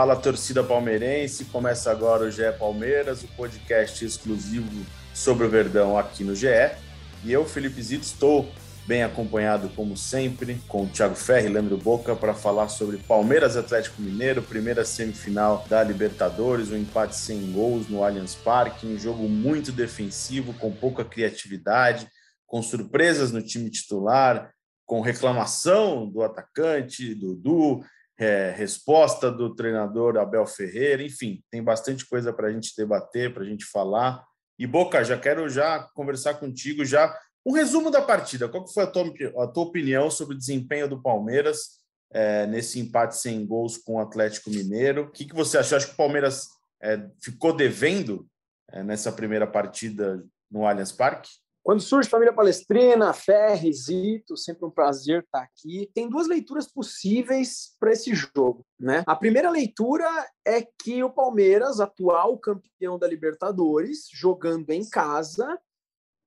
Fala torcida palmeirense, começa agora o GE Palmeiras, o podcast exclusivo sobre o Verdão aqui no GE. E eu, Felipe Zito, estou bem acompanhado como sempre com o Thiago Ferri Leandro Boca para falar sobre Palmeiras Atlético Mineiro, primeira semifinal da Libertadores, um empate sem gols no Allianz Parque, um jogo muito defensivo, com pouca criatividade, com surpresas no time titular, com reclamação do atacante, Dudu, é, resposta do treinador Abel Ferreira, enfim, tem bastante coisa para a gente debater, para a gente falar. E Boca, já quero já conversar contigo já um resumo da partida. Qual foi a tua, a tua opinião sobre o desempenho do Palmeiras é, nesse empate sem gols com o Atlético Mineiro? O que, que você achou? Acho que o Palmeiras é, ficou devendo é, nessa primeira partida no Allianz Parque? Quando surge Família Palestrina, Ferri, Zito, sempre um prazer estar aqui. Tem duas leituras possíveis para esse jogo. Né? A primeira leitura é que o Palmeiras, atual campeão da Libertadores, jogando em casa,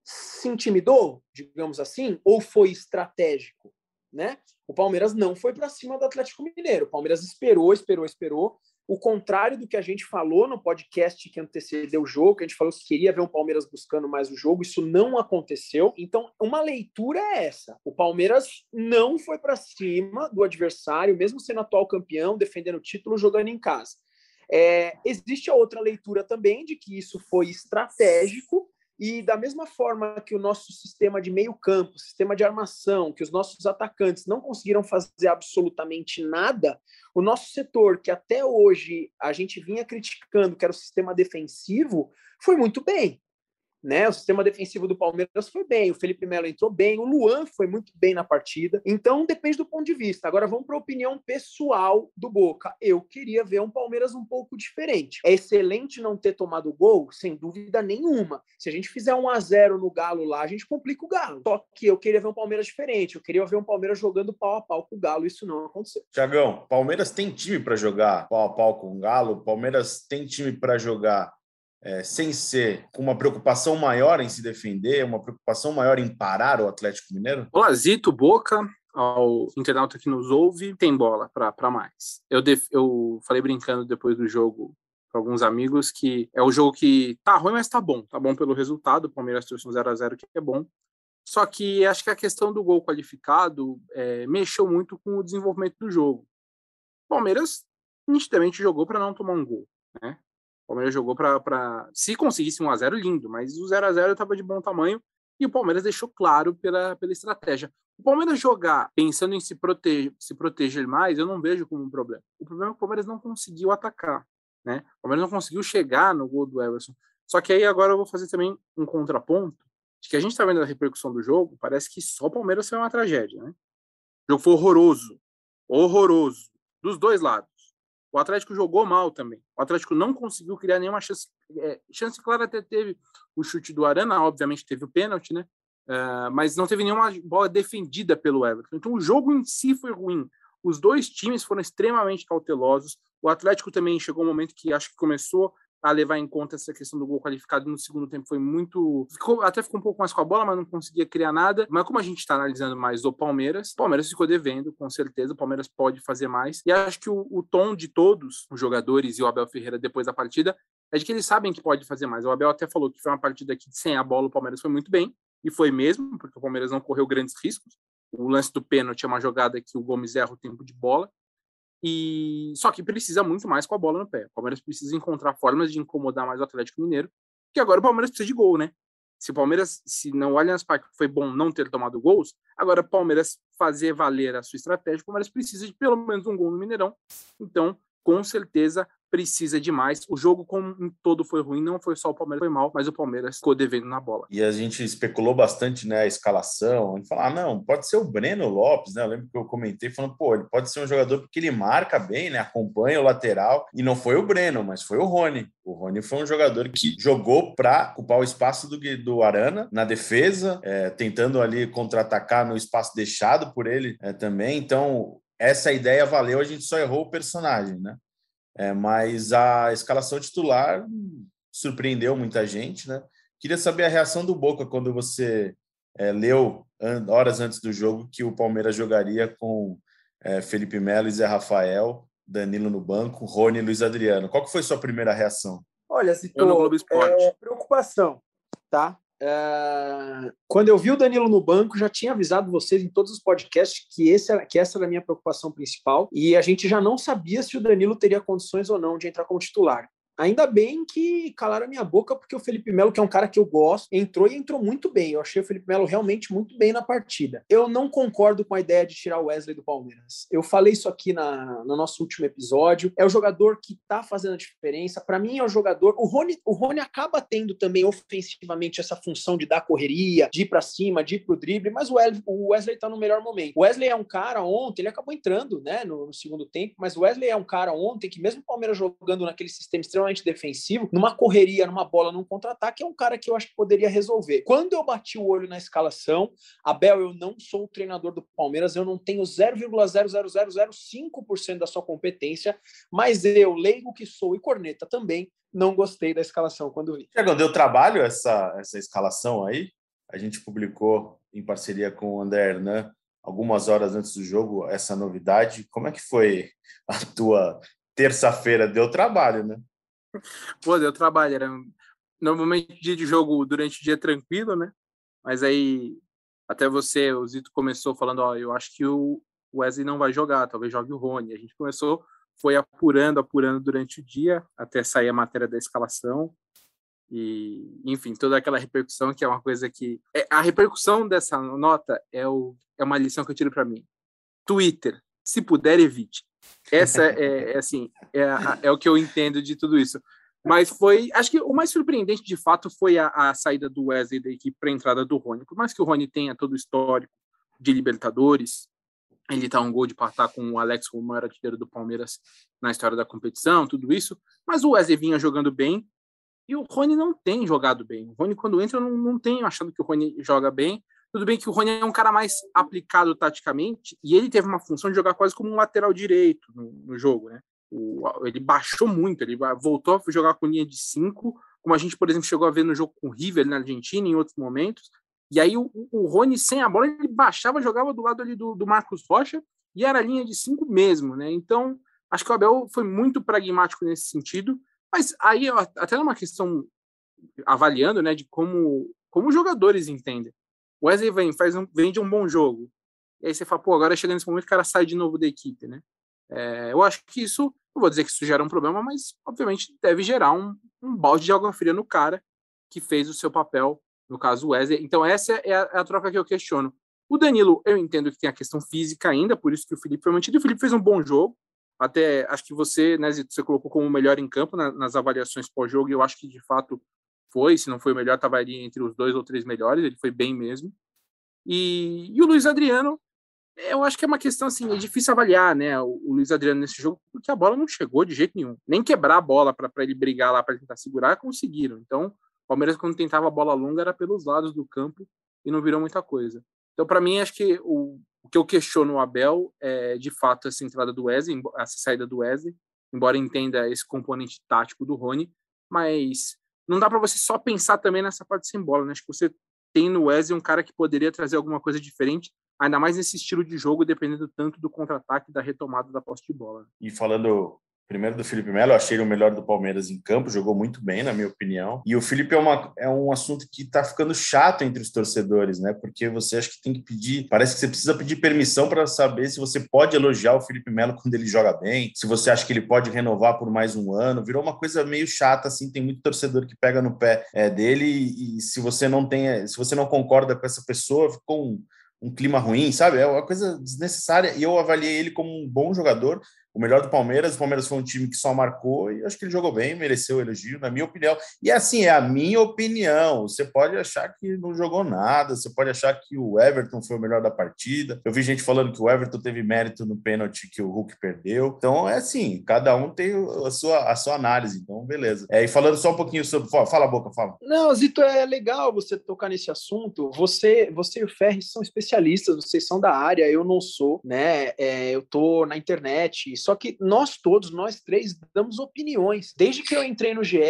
se intimidou, digamos assim, ou foi estratégico. Né? O Palmeiras não foi para cima do Atlético Mineiro. O Palmeiras esperou, esperou, esperou. O contrário do que a gente falou no podcast que antecedeu o jogo, que a gente falou que queria ver um Palmeiras buscando mais o jogo, isso não aconteceu. Então, uma leitura é essa: o Palmeiras não foi para cima do adversário, mesmo sendo atual campeão, defendendo o título, jogando em casa. É, existe a outra leitura também de que isso foi estratégico e da mesma forma que o nosso sistema de meio campo, sistema de armação, que os nossos atacantes não conseguiram fazer absolutamente nada, o nosso setor, que até hoje a gente vinha criticando, que era o sistema defensivo, foi muito bem. Né? O sistema defensivo do Palmeiras foi bem, o Felipe Melo entrou bem, o Luan foi muito bem na partida. Então depende do ponto de vista. Agora vamos para a opinião pessoal do Boca. Eu queria ver um Palmeiras um pouco diferente. É excelente não ter tomado gol, sem dúvida nenhuma. Se a gente fizer um a 0 no Galo lá, a gente complica o Galo. Só que eu queria ver um Palmeiras diferente. Eu queria ver um Palmeiras jogando pau a pau com o Galo. Isso não aconteceu. Tiagão, Palmeiras tem time para jogar pau a pau com o Galo. Palmeiras tem time para jogar é, sem ser com uma preocupação maior em se defender, uma preocupação maior em parar o Atlético Mineiro? Olá, Zito, Boca, ao internauta que nos ouve, tem bola para mais. Eu, def, eu falei brincando depois do jogo para alguns amigos que é o jogo que tá ruim, mas tá bom. Tá bom pelo resultado, o Palmeiras trouxe um 0x0 que é bom. Só que acho que a questão do gol qualificado é, mexeu muito com o desenvolvimento do jogo. O Palmeiras nitidamente jogou para não tomar um gol, né? O Palmeiras jogou para. Se conseguisse um a 0 lindo, mas o 0 a 0 estava de bom tamanho e o Palmeiras deixou claro pela, pela estratégia. O Palmeiras jogar pensando em se proteger, se proteger mais, eu não vejo como um problema. O problema é que o Palmeiras não conseguiu atacar. Né? O Palmeiras não conseguiu chegar no gol do Everson. Só que aí agora eu vou fazer também um contraponto de que a gente está vendo a repercussão do jogo, parece que só o Palmeiras foi uma tragédia. Né? O jogo foi horroroso. Horroroso. Dos dois lados. O Atlético jogou mal também. O Atlético não conseguiu criar nenhuma chance. É, chance clara até teve o chute do Arana, obviamente teve o pênalti, né? Uh, mas não teve nenhuma bola defendida pelo Everton. Então o jogo em si foi ruim. Os dois times foram extremamente cautelosos. O Atlético também chegou um momento que acho que começou a levar em conta essa questão do gol qualificado no segundo tempo foi muito. Ficou, até ficou um pouco mais com a bola, mas não conseguia criar nada. Mas como a gente está analisando mais o Palmeiras, o Palmeiras ficou devendo, com certeza. O Palmeiras pode fazer mais. E acho que o, o tom de todos os jogadores e o Abel Ferreira depois da partida é de que eles sabem que pode fazer mais. O Abel até falou que foi uma partida que sem a bola o Palmeiras foi muito bem. E foi mesmo, porque o Palmeiras não correu grandes riscos. O lance do pênalti é uma jogada que o Gomes erra o tempo de bola. E só que precisa muito mais com a bola no pé. O Palmeiras precisa encontrar formas de incomodar mais o Atlético Mineiro, que agora o Palmeiras precisa de gol, né? Se o Palmeiras, se não o Allianz Parque foi bom não ter tomado gols, agora o Palmeiras fazer valer a sua estratégia, o Palmeiras precisa de pelo menos um gol no Mineirão. Então, com certeza, precisa demais. O jogo como um todo foi ruim, não foi só o Palmeiras foi mal, mas o Palmeiras ficou devendo na bola. E a gente especulou bastante, né, a escalação, gente falou, ah, não, pode ser o Breno Lopes, né? Eu lembro que eu comentei falando, pô, ele pode ser um jogador porque ele marca bem, né? Acompanha o lateral, e não foi o Breno, mas foi o Rony. O Rony foi um jogador que jogou para ocupar o espaço do, do Arana na defesa, é, tentando ali contra-atacar no espaço deixado por ele é, também. Então, essa ideia valeu, a gente só errou o personagem, né? É, mas a escalação titular surpreendeu muita gente, né? Queria saber a reação do Boca quando você é, leu horas antes do jogo que o Palmeiras jogaria com é, Felipe Melo e Zé Rafael, Danilo no banco, Rony e Luiz Adriano. Qual que foi sua primeira reação? Olha, citou, é, preocupação, tá? É... Quando eu vi o Danilo no banco, já tinha avisado vocês em todos os podcasts que, esse era, que essa era a minha preocupação principal. E a gente já não sabia se o Danilo teria condições ou não de entrar como titular. Ainda bem que calaram a minha boca, porque o Felipe Melo, que é um cara que eu gosto, entrou e entrou muito bem. Eu achei o Felipe Melo realmente muito bem na partida. Eu não concordo com a ideia de tirar o Wesley do Palmeiras. Eu falei isso aqui na, no nosso último episódio. É o jogador que tá fazendo a diferença. Para mim, é o jogador. O Rony, o Rony acaba tendo também ofensivamente essa função de dar correria, de ir para cima, de ir pro drible, mas o Wesley, o Wesley tá no melhor momento. O Wesley é um cara ontem, ele acabou entrando né, no, no segundo tempo, mas o Wesley é um cara ontem que, mesmo o Palmeiras jogando naquele sistema extremamente extremamente defensivo, numa correria, numa bola, num contra-ataque, é um cara que eu acho que poderia resolver. Quando eu bati o olho na escalação, Abel, eu não sou o treinador do Palmeiras, eu não tenho 0,00005% da sua competência, mas eu, leigo que sou e corneta também, não gostei da escalação quando vi. Tiago, deu trabalho essa, essa escalação aí? A gente publicou em parceria com o André Hernan algumas horas antes do jogo essa novidade. Como é que foi a tua terça-feira? Deu trabalho, né? Pô, deu trabalho. Era normalmente dia de jogo durante o dia tranquilo, né? Mas aí até você, o Zito começou falando, ó, eu acho que o Wesley não vai jogar, talvez jogue o Rony. A gente começou, foi apurando, apurando durante o dia até sair a matéria da escalação. E, enfim, toda aquela repercussão que é uma coisa que é, a repercussão dessa nota é o é uma lição que eu tiro para mim. Twitter, se puder evite. Essa é, é assim, é, é, o que eu entendo de tudo isso. Mas foi, acho que o mais surpreendente de fato foi a, a saída do Wesley da equipe para a entrada do Rony. Por mais que o Rony tenha todo o histórico de Libertadores, ele tá um gol de partar com o Alex maior artilheiro do Palmeiras na história da competição, tudo isso. Mas o Wesley vinha jogando bem e o Rony não tem jogado bem. O Rony, quando entra, eu não, não tenho achando que o Rony joga bem. Tudo bem que o Rony é um cara mais aplicado taticamente e ele teve uma função de jogar quase como um lateral direito no, no jogo, né? O, ele baixou muito, ele voltou a jogar com linha de cinco, como a gente, por exemplo, chegou a ver no jogo com o River na Argentina em outros momentos. E aí o, o Rony, sem a bola, ele baixava, jogava do lado ali do, do Marcos Rocha e era linha de cinco mesmo, né? Então, acho que o Abel foi muito pragmático nesse sentido. Mas aí, até numa questão avaliando, né, de como, como os jogadores entendem. O Wesley vem, faz um, vende um bom jogo. E aí você fala, pô, agora chega nesse momento o cara sai de novo da equipe, né? É, eu acho que isso, não vou dizer que isso gera um problema, mas obviamente deve gerar um, um balde de água fria no cara que fez o seu papel, no caso o Wesley. Então essa é a, é a troca que eu questiono. O Danilo, eu entendo que tem a questão física ainda, por isso que o Felipe foi mantido. O Felipe fez um bom jogo. Até acho que você, né, Zito, você colocou como o melhor em campo na, nas avaliações pós-jogo, e eu acho que de fato foi, se não foi o melhor, estava ali entre os dois ou três melhores, ele foi bem mesmo. E, e o Luiz Adriano, eu acho que é uma questão assim, é difícil avaliar, né, o, o Luiz Adriano nesse jogo, porque a bola não chegou de jeito nenhum. Nem quebrar a bola para ele brigar lá para tentar segurar, conseguiram. Então, o Palmeiras, quando tentava a bola longa, era pelos lados do campo e não virou muita coisa. Então, para mim, acho que o, o, que eu questiono o Abel é, de fato, essa entrada do Wesley, essa saída do Wesley, embora entenda esse componente tático do Rony, mas não dá para você só pensar também nessa parte sem bola, né? Acho que você tem no Wesley um cara que poderia trazer alguma coisa diferente, ainda mais nesse estilo de jogo, dependendo tanto do contra-ataque da retomada da posse de bola. E falando Primeiro do Felipe Melo, eu achei ele o melhor do Palmeiras em campo, jogou muito bem, na minha opinião. E o Felipe é, uma, é um assunto que está ficando chato entre os torcedores, né? Porque você acha que tem que pedir, parece que você precisa pedir permissão para saber se você pode elogiar o Felipe Melo quando ele joga bem, se você acha que ele pode renovar por mais um ano. Virou uma coisa meio chata, assim, tem muito torcedor que pega no pé é, dele e, e se você não tem, se você não concorda com essa pessoa, ficou um um clima ruim, sabe? É uma coisa desnecessária. E eu avaliei ele como um bom jogador, o melhor do Palmeiras. O Palmeiras foi um time que só marcou e acho que ele jogou bem, mereceu o elogio, na minha opinião. E assim, é a minha opinião. Você pode achar que não jogou nada, você pode achar que o Everton foi o melhor da partida. Eu vi gente falando que o Everton teve mérito no pênalti que o Hulk perdeu. Então, é assim, cada um tem a sua, a sua análise. Então, beleza. É, e falando só um pouquinho sobre. Fala a boca, fala. Não, Zito, é legal você tocar nesse assunto. Você, você e o Ferri são especialistas, vocês são da área, eu não sou, né? É, eu tô na internet. Só que nós todos, nós três, damos opiniões. Desde que eu entrei no GE,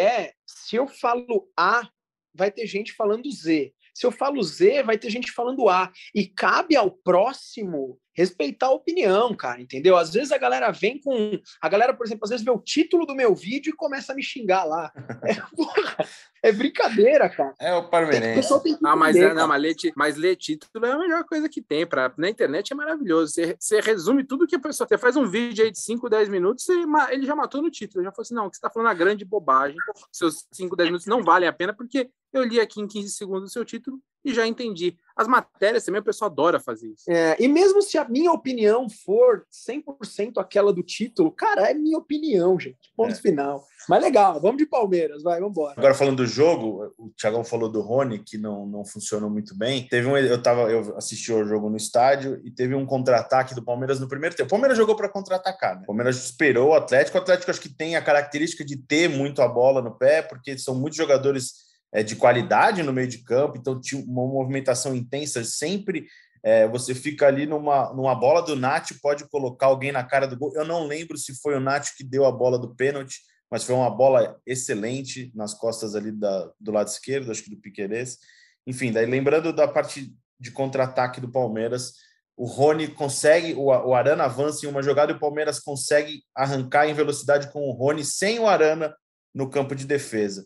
se eu falo A, vai ter gente falando Z. Se eu falo Z, vai ter gente falando A. E cabe ao próximo respeitar a opinião, cara, entendeu? Às vezes a galera vem com. A galera, por exemplo, às vezes vê o título do meu vídeo e começa a me xingar lá. É, porra, é brincadeira, cara. É o parmeirense. Ah, mas, é, não, mas, ler, mas ler título é a melhor coisa que tem. Pra, na internet é maravilhoso. Você, você resume tudo que a pessoa. Você faz um vídeo aí de 5, 10 minutos, você, ele já matou no título. Já falou assim: não, que você tá falando uma grande bobagem. Seus 5, 10 minutos não valem a pena, porque eu li aqui em 15 segundos o seu título e já entendi. As matérias também, o pessoal adora fazer isso. É, e mesmo se a minha opinião for 100% aquela do título, cara, é minha opinião, gente. Ponto é. final. Mas legal, vamos de Palmeiras, vai, vamos embora. Agora falando do jogo, o Thiagão falou do Rony, que não, não funcionou muito bem. Teve um, eu tava, eu assisti o jogo no estádio e teve um contra-ataque do Palmeiras no primeiro tempo. O Palmeiras jogou para contra-atacar, né? O Palmeiras esperou o Atlético. O Atlético acho que tem a característica de ter muito a bola no pé, porque são muitos jogadores de qualidade no meio de campo, então tinha uma movimentação intensa, sempre é, você fica ali numa, numa bola do Nath, pode colocar alguém na cara do gol. Eu não lembro se foi o Nath que deu a bola do pênalti, mas foi uma bola excelente nas costas ali da, do lado esquerdo, acho que do Piqueires. Enfim, daí lembrando da parte de contra-ataque do Palmeiras, o Rony consegue, o, o Arana avança em uma jogada e o Palmeiras consegue arrancar em velocidade com o Rony sem o Arana no campo de defesa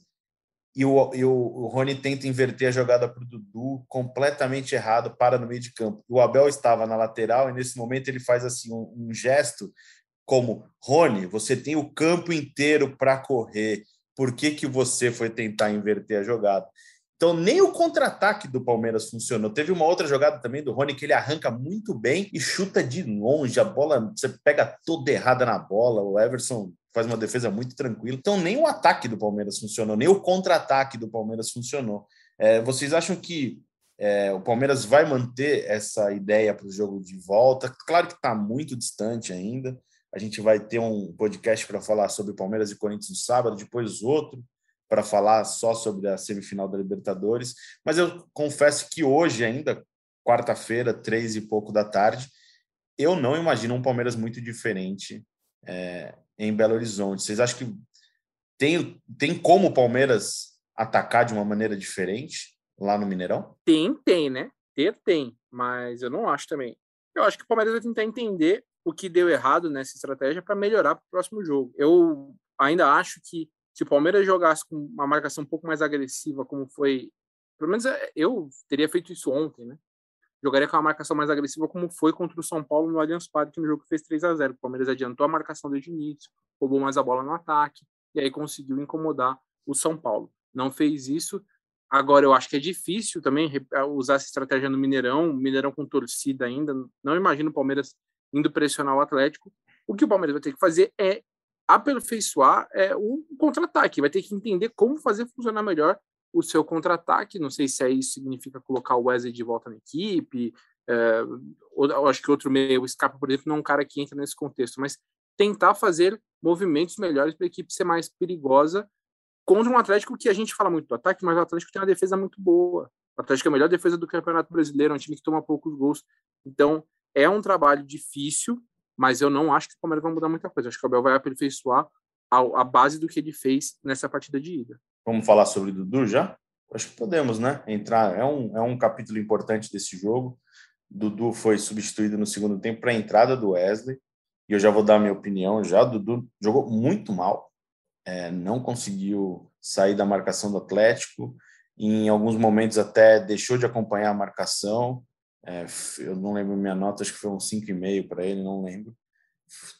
e o, e o, Rony tenta inverter a jogada para o Dudu, completamente errado, para no meio de campo. O Abel estava na lateral e nesse momento ele faz assim um, um gesto como Rony, você tem o campo inteiro para correr. Por que, que você foi tentar inverter a jogada? Então, nem o contra-ataque do Palmeiras funcionou. Teve uma outra jogada também do Rony que ele arranca muito bem e chuta de longe. A bola, você pega toda errada na bola. O Everson faz uma defesa muito tranquila. Então, nem o ataque do Palmeiras funcionou, nem o contra-ataque do Palmeiras funcionou. É, vocês acham que é, o Palmeiras vai manter essa ideia para o jogo de volta? Claro que está muito distante ainda. A gente vai ter um podcast para falar sobre Palmeiras e Corinthians no sábado, depois outro para falar só sobre a semifinal da Libertadores. Mas eu confesso que hoje, ainda, quarta-feira, três e pouco da tarde, eu não imagino um Palmeiras muito diferente é, em Belo Horizonte. Vocês acham que tem, tem como o Palmeiras atacar de uma maneira diferente lá no Mineirão? Tem, tem, né? Ter tem, mas eu não acho também. Eu acho que o Palmeiras vai tentar entender o que deu errado nessa estratégia para melhorar para o próximo jogo. Eu ainda acho que se o Palmeiras jogasse com uma marcação um pouco mais agressiva, como foi. Pelo menos é, eu teria feito isso ontem, né? Jogaria com uma marcação mais agressiva, como foi contra o São Paulo no Allianz Parque, no jogo que fez 3 a 0 O Palmeiras adiantou a marcação desde o início, roubou mais a bola no ataque, e aí conseguiu incomodar o São Paulo. Não fez isso. Agora, eu acho que é difícil também usar essa estratégia no Mineirão, Mineirão com torcida ainda. Não imagino o Palmeiras indo pressionar o Atlético. O que o Palmeiras vai ter que fazer é aperfeiçoar é, um contra-ataque, vai ter que entender como fazer funcionar melhor o seu contra-ataque. Não sei se aí significa colocar o Wesley de volta na equipe. É, ou, acho que outro meio, Scarpa, por exemplo, não é um cara que entra nesse contexto, mas tentar fazer movimentos melhores para a equipe ser mais perigosa contra um Atlético que a gente fala muito do ataque, mas o Atlético tem uma defesa muito boa. O Atlético é a melhor defesa do Campeonato Brasileiro, é um time que toma poucos gols. Então, é um trabalho difícil, mas eu não acho que o Palmeiras vai mudar muita coisa. Acho que o Abel vai aperfeiçoar a base do que ele fez nessa partida de ida. Vamos falar sobre Dudu já? Acho que podemos, né? Entrar. É um, é um capítulo importante desse jogo. Dudu foi substituído no segundo tempo para a entrada do Wesley. E eu já vou dar minha opinião já. Dudu jogou muito mal. É, não conseguiu sair da marcação do Atlético. Em alguns momentos até deixou de acompanhar a marcação. É, eu não lembro minha nota, acho que foi um 5,5 para ele, não lembro.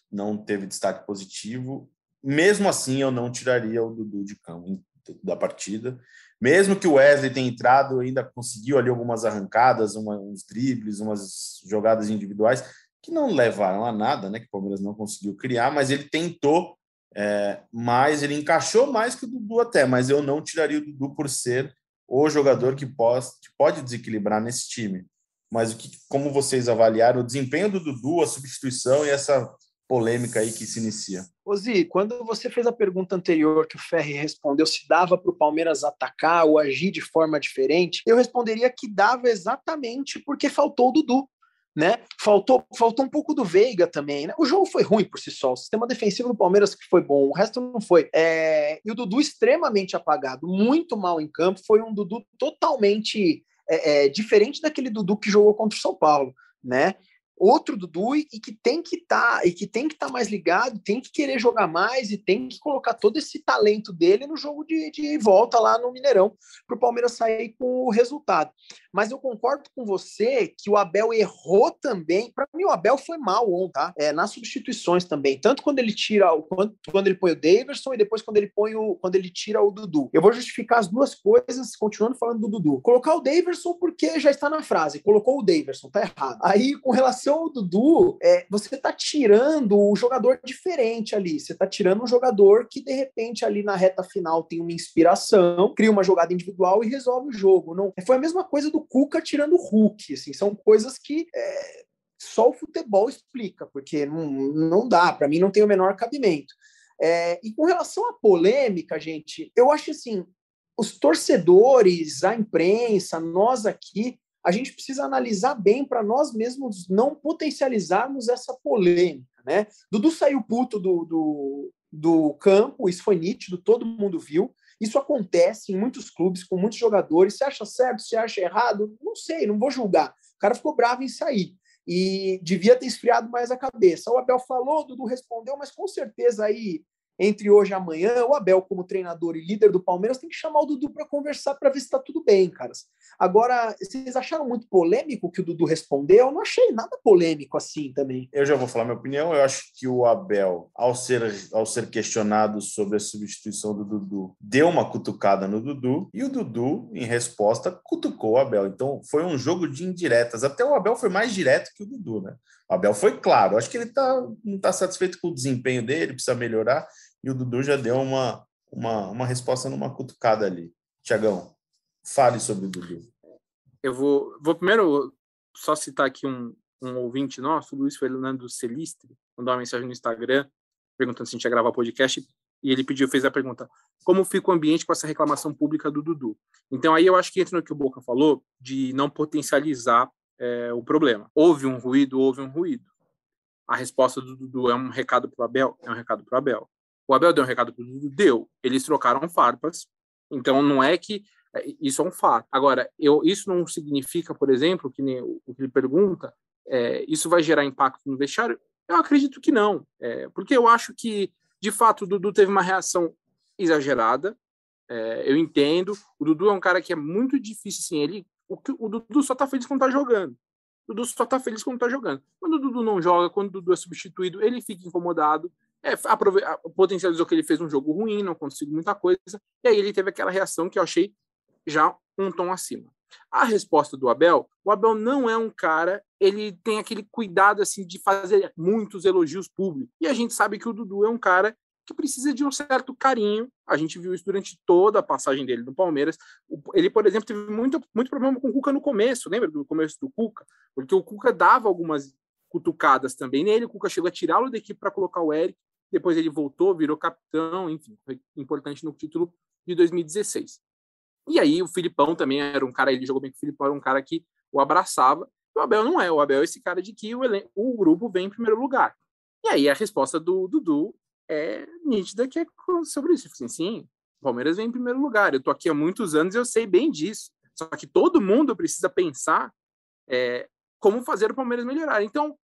Não teve destaque positivo. Mesmo assim, eu não tiraria o Dudu de campo da partida. Mesmo que o Wesley tenha entrado, ainda conseguiu ali algumas arrancadas, uma, uns dribles, umas jogadas individuais que não levaram a nada, né? Que o Palmeiras não conseguiu criar, mas ele tentou é, mais, ele encaixou mais que o Dudu até, mas eu não tiraria o Dudu por ser o jogador que pode, que pode desequilibrar nesse time. Mas o que, como vocês avaliaram o desempenho do Dudu, a substituição e essa polêmica aí que se inicia? Ozi, quando você fez a pergunta anterior que o Ferri respondeu se dava para o Palmeiras atacar ou agir de forma diferente, eu responderia que dava exatamente porque faltou o Dudu né? Faltou, faltou um pouco do Veiga também, né? O jogo foi ruim por si só. O sistema defensivo do Palmeiras que foi bom, o resto não foi. É... E o Dudu extremamente apagado, muito mal em campo. Foi um Dudu totalmente é, é, diferente daquele Dudu que jogou contra o São Paulo, né? Outro Dudu e que tem que estar tá, e que tem que estar tá mais ligado, tem que querer jogar mais e tem que colocar todo esse talento dele no jogo de, de volta lá no Mineirão para o Palmeiras sair com o resultado. Mas eu concordo com você que o Abel errou também. Para mim, o Abel foi mal ontem, tá? É, nas substituições também. Tanto quando ele tira o quando, quando ele põe o Daverson e depois quando ele põe o quando ele tira o Dudu. Eu vou justificar as duas coisas, continuando falando do Dudu. Colocar o Daverson porque já está na frase. Colocou o Daverson, tá errado. Aí, com relação ao Dudu, é, você está tirando o jogador diferente ali. Você está tirando um jogador que, de repente, ali na reta final tem uma inspiração, cria uma jogada individual e resolve o jogo. Não, foi a mesma coisa do Cuca tirando o Hulk. Assim, são coisas que é, só o futebol explica, porque não, não dá, para mim não tem o menor cabimento. É, e com relação à polêmica, gente, eu acho assim, os torcedores, a imprensa, nós aqui, a gente precisa analisar bem para nós mesmos não potencializarmos essa polêmica, né? Dudu saiu puto do, do, do campo, isso foi nítido, todo mundo viu. Isso acontece em muitos clubes, com muitos jogadores. Você acha certo, você acha errado? Não sei, não vou julgar. O cara ficou bravo em sair. E devia ter esfriado mais a cabeça. O Abel falou, o Dudu respondeu, mas com certeza aí entre hoje e amanhã, o Abel, como treinador e líder do Palmeiras, tem que chamar o Dudu para conversar para ver se está tudo bem, caras. Agora, vocês acharam muito polêmico que o Dudu respondeu? Eu não achei nada polêmico assim também. Eu já vou falar minha opinião. Eu acho que o Abel, ao ser, ao ser questionado sobre a substituição do Dudu, deu uma cutucada no Dudu e o Dudu, em resposta, cutucou o Abel. Então, foi um jogo de indiretas. Até o Abel foi mais direto que o Dudu, né? O Abel foi claro. Acho que ele tá, não está satisfeito com o desempenho dele, precisa melhorar e o Dudu já deu uma, uma, uma resposta numa cutucada ali. Tiagão, fale sobre o Dudu. Eu vou, vou primeiro só citar aqui um, um ouvinte nosso, o Luiz Fernando Celistre, mandou uma mensagem no Instagram perguntando se a gente ia gravar podcast e ele pediu, fez a pergunta: como fica o ambiente com essa reclamação pública do Dudu? Então aí eu acho que entra no que o Boca falou de não potencializar é, o problema. Houve um ruído, houve um ruído. A resposta do Dudu é um recado para o Abel, é um recado para o Abel. O Abel deu um recado para o Dudu? Deu. Eles trocaram farpas. Então, não é que é, isso é um fato. Agora, eu, isso não significa, por exemplo, que nem o, que ele pergunta, é, isso vai gerar impacto no vestiário? Eu acredito que não. É, porque eu acho que, de fato, o Dudu teve uma reação exagerada. É, eu entendo. O Dudu é um cara que é muito difícil, assim, ele. O, o Dudu só tá feliz quando tá jogando. O Dudu só tá feliz quando tá jogando. Quando o Dudu não joga, quando o Dudu é substituído, ele fica incomodado é, potencializou que ele fez um jogo ruim, não conseguiu muita coisa, e aí ele teve aquela reação que eu achei já um tom acima. A resposta do Abel, o Abel não é um cara, ele tem aquele cuidado assim de fazer muitos elogios públicos. E a gente sabe que o Dudu é um cara que precisa de um certo carinho. A gente viu isso durante toda a passagem dele no Palmeiras. Ele, por exemplo, teve muito, muito problema com o Cuca no começo, lembra do começo do Cuca? Porque o Cuca dava algumas cutucadas também nele. O Cuca chegou a tirá-lo da equipe para colocar o Eric depois ele voltou, virou capitão, enfim, foi importante no título de 2016. E aí o Filipão também era um cara, ele jogou bem com o Filipão, era um cara que o abraçava. O Abel não é, o Abel é esse cara de que o, o grupo vem em primeiro lugar. E aí a resposta do Dudu é nítida que é sobre isso. Assim, sim, o Palmeiras vem em primeiro lugar. Eu tô aqui há muitos anos e eu sei bem disso. Só que todo mundo precisa pensar é, como fazer o Palmeiras melhorar. Então,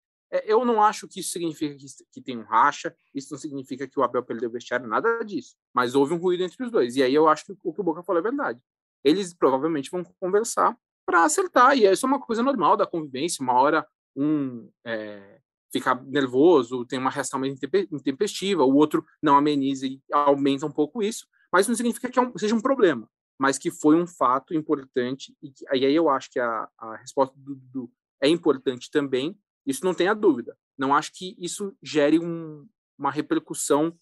eu não acho que isso significa que, que tem um racha, isso não significa que o Abel perdeu o vestiário, nada disso. Mas houve um ruído entre os dois. E aí eu acho que o que o Boca falou é verdade. Eles provavelmente vão conversar para acertar. E isso é uma coisa normal da convivência. Uma hora um é, fica nervoso, tem uma reação mais intempestiva, o outro não ameniza e aumenta um pouco isso. Mas não significa que é um, seja um problema, mas que foi um fato importante. E, que, e aí eu acho que a, a resposta do Dudu é importante também, Isso não tenha dúvida. Não acho que isso gere um, uma repercussão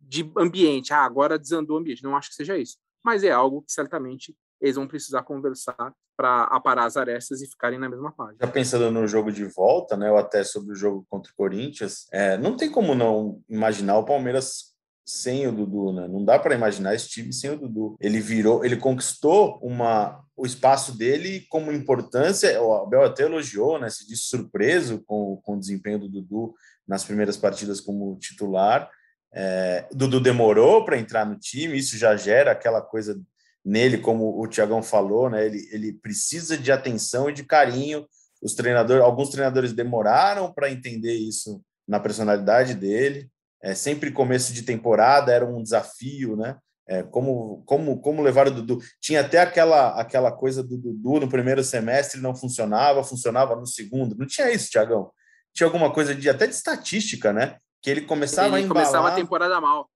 de ambiente. Ah, agora desandou o ambiente. Não acho que seja isso. Mas é algo que certamente eles vão precisar conversar para aparar as arestas e ficarem na mesma página. Já pensando no jogo de volta, né, ou até sobre o jogo contra o Corinthians, é, não tem como não imaginar o Palmeiras sem o Dudu, né? Não dá para imaginar esse time sem o Dudu. Ele virou, ele conquistou uma o espaço dele como importância. O Abel até elogiou, né? Se disse surpreso com, com o desempenho do Dudu nas primeiras partidas como titular. É, Dudu demorou para entrar no time, isso já gera aquela coisa nele, como o Tiagão falou, né? Ele, ele precisa de atenção e de carinho. Os treinadores, alguns treinadores demoraram para entender isso na personalidade dele. É, sempre começo de temporada era um desafio, né? É, como, como, como levar o Dudu. Tinha até aquela, aquela coisa do Dudu no primeiro semestre não funcionava, funcionava no segundo. Não tinha isso, Tiagão. Tinha alguma coisa de até de estatística, né? Que ele começava ele a embalar... começava a temporada mal.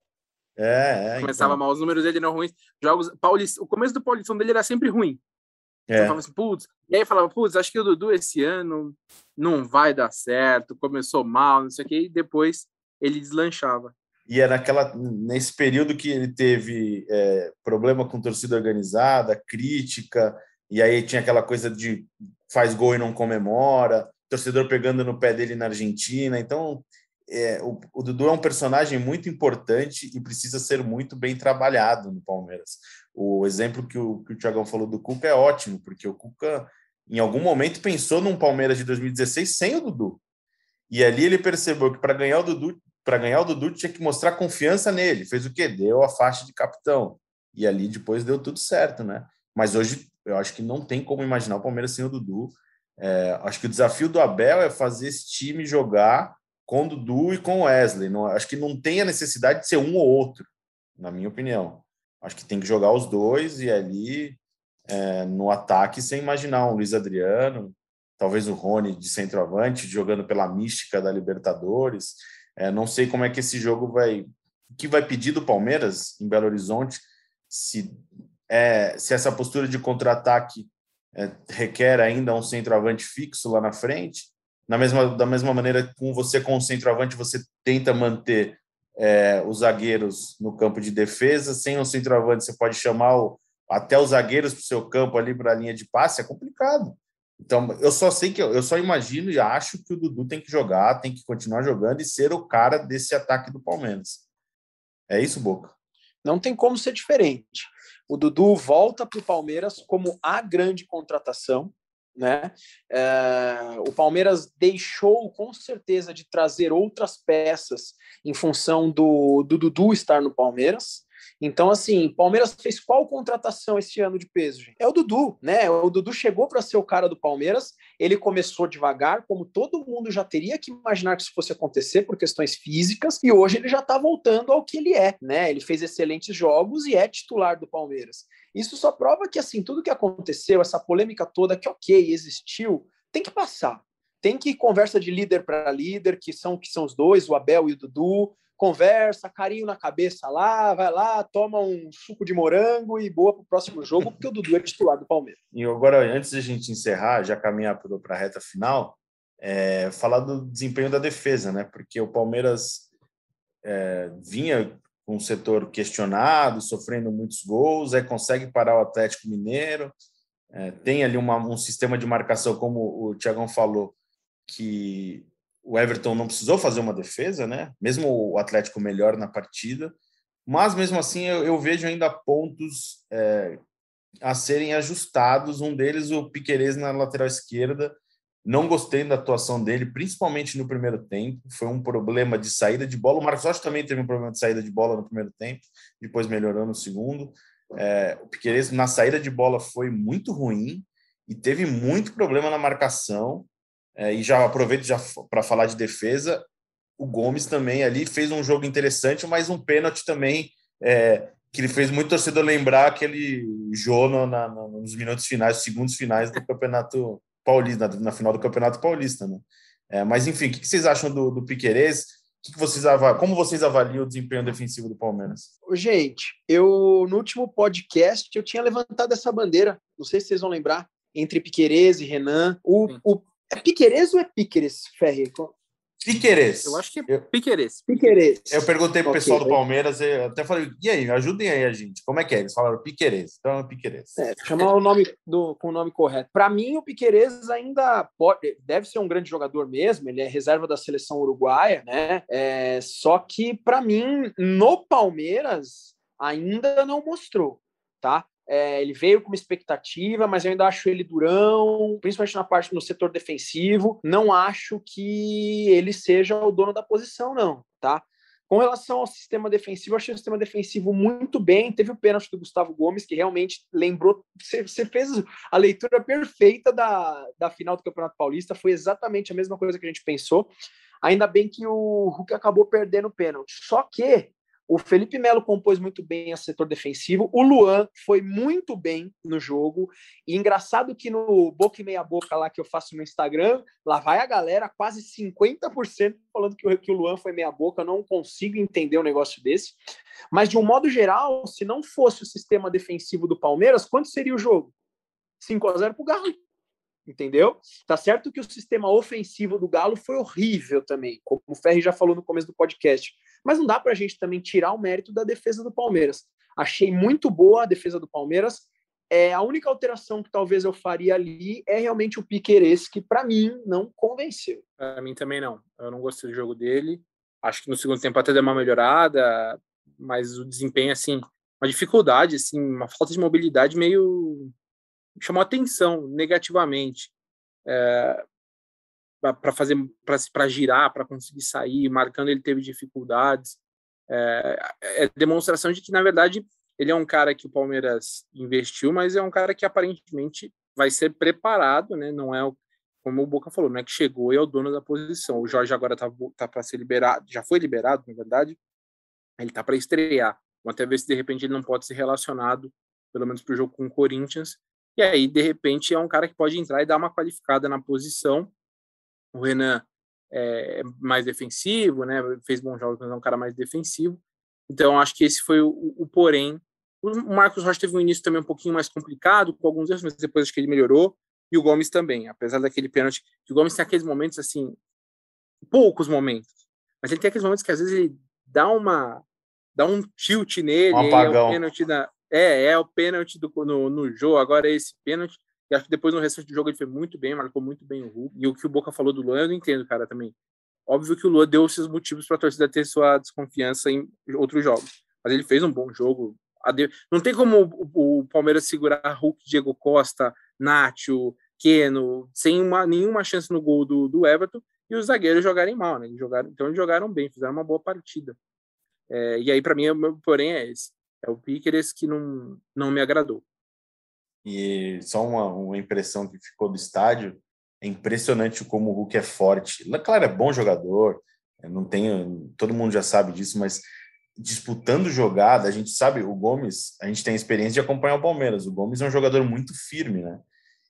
É, é Começava então. mal, os números dele eram ruins. Jogos, Paulista, o começo do Paulistão dele era sempre ruim. É. Falava assim, putz, e aí falava, putz, acho que o Dudu esse ano não vai dar certo, começou mal, não sei o que, e depois ele deslanchava. E era naquela, nesse período que ele teve é, problema com torcida organizada, crítica, e aí tinha aquela coisa de faz gol e não comemora, torcedor pegando no pé dele na Argentina. Então, é, o, o, Dudu é um personagem muito importante e precisa ser muito bem trabalhado no Palmeiras. O exemplo que o, que o Thiagão falou do Cuca é ótimo, porque o Cuca, em algum momento, pensou num Palmeiras de 2016 sem o Dudu. E ali ele percebeu que para ganhar o Dudu, para ganhar o Dudu tinha que mostrar confiança nele. Fez o quê? Deu a faixa de capitão. E ali depois deu tudo certo, né? Mas hoje eu acho que não tem como imaginar o Palmeiras sem o Dudu. É, acho que o desafio do Abel é fazer esse time jogar com o Dudu e com o Wesley. Não, acho que não tem a necessidade de ser um ou outro, na minha opinião. Acho que tem que jogar os dois e ali é, no ataque sem imaginar um Luiz Adriano, talvez o Rony de centroavante jogando pela mística da Libertadores. É, não sei como é que esse jogo vai, que vai pedir do Palmeiras em Belo Horizonte, se é, se essa postura de contra-ataque é, requer ainda um centroavante fixo lá na frente, na mesma, da mesma maneira, com você com o centroavante, você tenta manter é, os zagueiros no campo de defesa. Sem o centroavante, você pode chamar o, até os zagueiros para o seu campo ali para a linha de passe. É complicado. Então, eu só sei que eu, só imagino e acho que o Dudu tem que jogar, tem que continuar jogando e ser o cara desse ataque do Palmeiras. É isso, Boca? Não tem como ser diferente. O Dudu volta para o Palmeiras como a grande contratação né? É, o Palmeiras deixou com certeza de trazer outras peças em função do, do Dudu estar no Palmeiras. Então, assim, Palmeiras fez qual contratação esse ano de peso? Gente? É o Dudu, né? O Dudu chegou para ser o cara do Palmeiras. Ele começou devagar, como todo mundo já teria que imaginar que isso fosse acontecer por questões físicas, e hoje ele já está voltando ao que ele é, né? Ele fez excelentes jogos e é titular do Palmeiras. Isso só prova que, assim, tudo que aconteceu, essa polêmica toda, que ok, existiu, tem que passar. Tem que conversa de líder para líder, que são que são os dois, o Abel e o Dudu, conversa, carinho na cabeça lá, vai lá, toma um suco de morango e boa para o próximo jogo, porque o Dudu é titular do Palmeiras. E agora, antes de a gente encerrar, já caminhar para a reta final, é, falar do desempenho da defesa, né? Porque o Palmeiras é, vinha com um setor questionado, sofrendo muitos gols, aí consegue parar o Atlético Mineiro, é, tem ali uma, um sistema de marcação, como o Tiagão falou, que o Everton não precisou fazer uma defesa, né? Mesmo o Atlético melhor na partida, mas mesmo assim eu, eu vejo ainda pontos é, a serem ajustados. Um deles, o Piquerez na lateral esquerda. Não gostei da atuação dele, principalmente no primeiro tempo. Foi um problema de saída de bola. O Marcos Rocha também teve um problema de saída de bola no primeiro tempo, depois melhorou no segundo. É, o Piquerez na saída de bola foi muito ruim e teve muito problema na marcação. É, e já aproveito já para falar de defesa. O Gomes também ali fez um jogo interessante, mas um pênalti também é, que ele fez muito torcedor lembrar aquele jogo na, na, nos minutos finais, segundos finais do Campeonato Paulista, na, na final do Campeonato Paulista, né? É, mas enfim, o que vocês acham do, do Piquerez? Que vocês como vocês avaliam o desempenho defensivo do Palmeiras? Gente, eu no último podcast eu tinha levantado essa bandeira, não sei se vocês vão lembrar, entre Piquerez e Renan. O, o É Piqueires ou é Piqueres, Ferri? Piqueires. Eu acho que é Piqueires. Piqueres. Eu perguntei pro pessoal do. Palmeiras, eu até falei, e aí, ajudem aí a gente. Como é que é? Eles falaram Piqueires. Então é Piqueires. É, chamar o nome do, com o nome correto. Para mim, o Piqueires ainda pode, deve ser um grande jogador mesmo. Ele é reserva da seleção uruguaia, né? É, só que para mim, no Palmeiras, ainda não mostrou, tá? É, ele veio com uma expectativa, mas eu ainda acho ele durão, principalmente na parte no setor defensivo. Não acho que ele seja o dono da posição, não, tá? Com relação ao sistema defensivo, eu achei o sistema defensivo muito bem. Teve o pênalti do Gustavo Gomes, que realmente lembrou. Você, fez a leitura perfeita da, da final do Campeonato Paulista, foi exatamente a mesma coisa que a gente pensou. Ainda bem que o Hulk acabou perdendo o pênalti. Só que o Felipe Melo compôs muito bem esse setor defensivo. O Luan foi muito bem no jogo. E engraçado que no Boca e Meia Boca lá que eu faço no Instagram, lá vai a galera, quase 50% falando que o, o Luan foi meia boca. Eu não consigo entender um negócio desse. Mas, de um modo geral, se não fosse o sistema defensivo do Palmeiras, quanto seria o jogo? 5 a 0 para o Galo. Entendeu? Tá certo que o sistema ofensivo do Galo foi horrível também, como o Ferri já falou no começo do podcast. Mas não dá para a gente também tirar o mérito da defesa do Palmeiras. Achei muito boa a defesa do Palmeiras. É, a única alteração que talvez eu faria ali é realmente o Piqueires, que para mim não convenceu. Para mim também não. Eu não gostei do jogo dele. Acho que no segundo tempo até deu uma melhorada, mas o desempenho, assim, uma dificuldade, assim, uma falta de mobilidade meio chamou atenção negativamente é, para fazer para girar para conseguir sair marcando ele teve dificuldades. É, é, demonstração de que na verdade ele é um cara que o Palmeiras investiu mas é um cara que aparentemente vai ser preparado né? Não é o, como o Boca falou não é que chegou e é o dono da posição. O Jorge agora tá, tá para ser liberado já foi liberado na verdade. Ele tá para estrear. Vamos até ver se de repente ele não pode ser relacionado pelo menos para o jogo com o Corinthians e aí, de repente, é um cara que pode entrar e dar uma qualificada na posição. O Renan é mais defensivo, né? Fez bons jogos, mas é um cara mais defensivo. Então, acho que esse foi o, o, porém. O Marcos Rocha teve um início também um pouquinho mais complicado, com alguns erros, mas depois acho que ele melhorou. E o Gomes também, apesar daquele pênalti. O Gomes tem aqueles momentos, assim, poucos momentos. Mas ele tem aqueles momentos que às vezes ele dá uma. dá um tilt nele. Um apagão. É o pênalti da, é, é o pênalti do, no, no jogo, agora é esse pênalti. E acho que depois no restante do jogo ele foi muito bem, marcou muito bem o Hulk. E o que o Boca falou do Luan, eu não entendo, cara, também. Óbvio que o Luan deu seus motivos para a torcida ter sua desconfiança em outros jogos. Mas ele fez um bom jogo. Não tem como o, o Palmeiras segurar Hulk, Diego Costa, Nacho, Keno, sem uma, nenhuma chance no gol do, do Everton e os zagueiros jogarem mal, né? Eles jogaram, então eles jogaram bem, fizeram uma boa partida. É, e aí, para mim, o meu porém é esse é o Piqueres que não, não me agradou. E só uma, uma impressão que ficou do estádio, é impressionante como o Hulk é forte. Claro, é bom jogador, não tenho, todo mundo já sabe disso, mas disputando jogada, a gente sabe, o Gomes, a gente tem a experiência de acompanhar o Palmeiras, o Gomes é um jogador muito firme, né?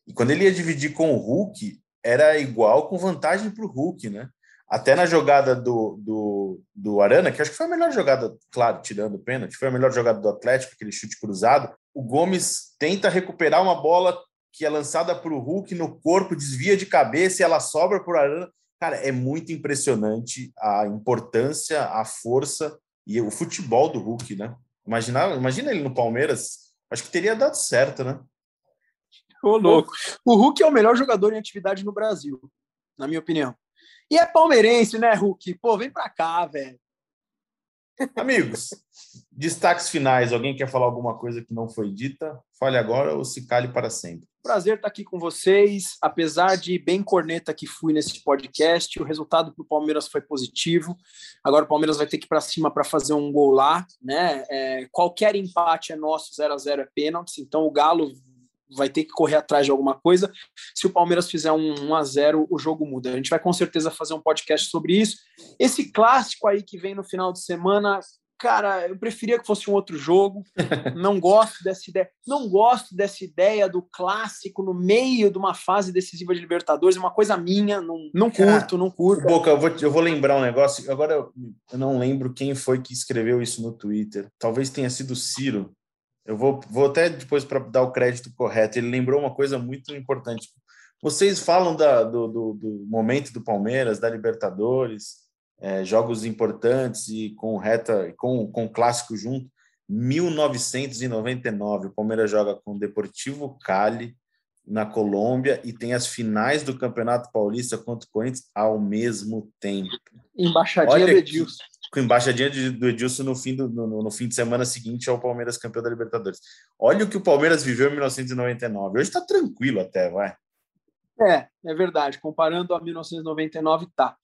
E quando ele ia dividir com o Hulk, era igual com vantagem para o Hulk, né? Até na jogada do, do, do Arana, que acho que foi a melhor jogada, claro, tirando o pênalti, foi a melhor jogada do Atlético, aquele chute cruzado. O Gomes tenta recuperar uma bola que é lançada para o Hulk no corpo, desvia de cabeça e ela sobra para o Arana. Cara, é muito impressionante a importância, a força e o futebol do Hulk, né? Imagina, imagina ele no Palmeiras, acho que teria dado certo, né? Ô, louco. O Hulk é o melhor jogador em atividade no Brasil, na minha opinião. E é palmeirense, né, Hulk? Pô, vem pra cá, velho. Amigos, destaques finais. Alguém quer falar alguma coisa que não foi dita? Fale agora ou se cale para sempre. Prazer estar aqui com vocês. Apesar de bem corneta que fui nesse podcast, o resultado para o Palmeiras foi positivo. Agora o Palmeiras vai ter que ir para cima para fazer um gol lá. Né? É, qualquer empate é nosso, 0 a 0 é pênalti. Então o Galo vai ter que correr atrás de alguma coisa. Se o Palmeiras fizer um 1 a 0 o jogo muda. A gente vai com certeza fazer um podcast sobre isso. Esse clássico aí que vem no final de semana, cara, eu preferia que fosse um outro jogo. Não gosto dessa ideia. Não gosto dessa ideia do clássico no meio de uma fase decisiva de Libertadores, uma coisa minha, não, não curto, não curto. Boca, eu vou, eu vou lembrar um negócio. Agora eu, eu não lembro quem foi que escreveu isso no Twitter. Talvez tenha sido o Ciro. Eu vou, vou até depois para dar o crédito correto. Ele lembrou uma coisa muito importante. Vocês falam da, do, do, do, momento do Palmeiras, da Libertadores, é, jogos importantes e com reta, com, com clássico junto. 1999, o Palmeiras joga com o Deportivo Cali na Colômbia e tem as finais do Campeonato Paulista contra o Corinthians ao mesmo tempo. Embaixadinha Olha do Edilson. Com embaixadinha do Edilson no fim, do, no, no, fim de semana seguinte ao Palmeiras campeão da Libertadores. Olha o que o Palmeiras viveu em 1999. Hoje está tranquilo até, vai. É, é verdade. Comparando a 1999, tá.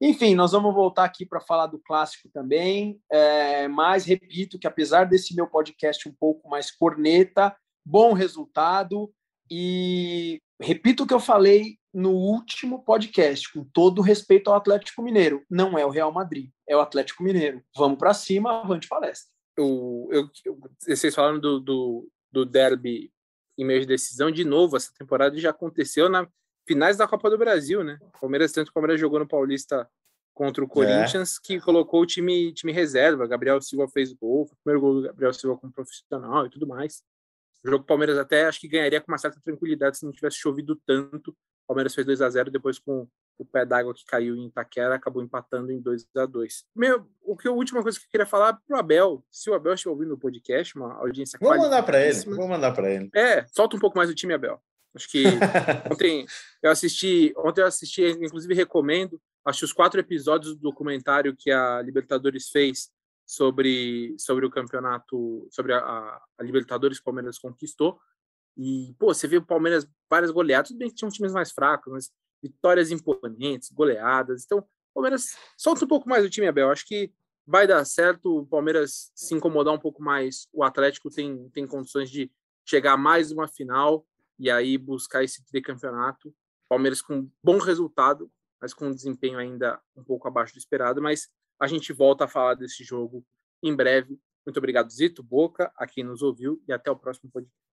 Enfim, nós vamos voltar aqui para falar do clássico também. É, mas repito que apesar desse meu podcast um pouco mais corneta, bom resultado. E repito o que eu falei no último podcast, com todo respeito ao Atlético Mineiro. Não é o Real Madrid, é o Atlético Mineiro. Vamos para cima, avante palestra. Eu, eu, vocês falaram do, do, do derby em meio de decisão, de novo, essa temporada já aconteceu na finais da Copa do Brasil, né? O Palmeiras, tanto que o Palmeiras jogou no Paulista contra o Corinthians, é. que colocou o time, time reserva. Gabriel Silva fez gol, foi o primeiro gol do Gabriel Silva como profissional e tudo mais. O jogo Palmeiras até acho que ganharia com uma certa tranquilidade se não tivesse chovido tanto. O Palmeiras fez 2 a 0 depois com o pé d'água que caiu em Itaquera, acabou empatando em 2 a 2 Meu, o que a última coisa que eu queria falar pro Abel, se o Abel estiver ouvindo o podcast, uma audiência Vou mandar para ele, vou mandar para ele. É, solta um pouco mais o time, Abel. Acho que ontem eu assisti, ontem eu assisti, inclusive recomendo, acho os quatro episódios do documentário que a Libertadores fez sobre, sobre o campeonato, sobre a, a Libertadores que o Palmeiras conquistou. E, pô, você viu o Palmeiras várias goleadas, tudo bem que tinham times mais fracos, mas vitórias imponentes, goleadas. Então, o Palmeiras solta um pouco mais o time, Abel. Acho que vai dar certo. O Palmeiras se incomodar um pouco mais. O Atlético tem, tem condições de chegar mais uma final e aí buscar esse tricampeonato. Palmeiras com bom resultado, mas com um desempenho ainda um pouco abaixo do esperado. Mas a gente volta a falar desse jogo em breve. Muito obrigado, Zito, Boca, a quem nos ouviu, e até o próximo podcast.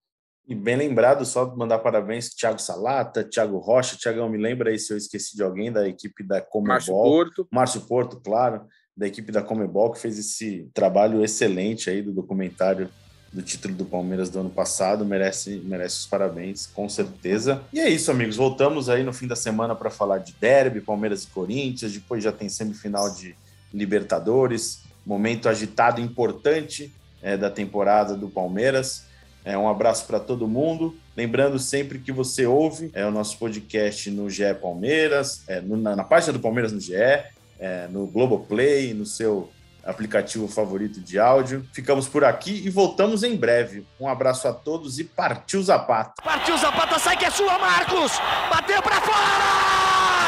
E bem lembrado, só mandar parabéns Thiago Salata, Thiago Rocha, Thiagão, me lembra aí se eu esqueci de alguém da equipe da Comebol. Márcio Porto. Márcio Porto, claro, da equipe da Comebol, que fez esse trabalho excelente aí do documentário do título do Palmeiras do ano passado, merece, merece os parabéns, com certeza. E é isso, amigos, voltamos aí no fim da semana para falar de derby, Palmeiras e Corinthians, depois já tem semifinal de Libertadores, momento agitado importante é, da temporada do Palmeiras. É, um abraço para todo mundo. Lembrando sempre que você ouve é, o nosso podcast no GE Palmeiras, é, no, na, na, página do Palmeiras no GE, é, no Globoplay, no seu aplicativo favorito de áudio. Ficamos por aqui e voltamos em breve. Um abraço a todos e partiu Zapata. Partiu Zapata, sai que é sua, Marcos! Bateu para fora!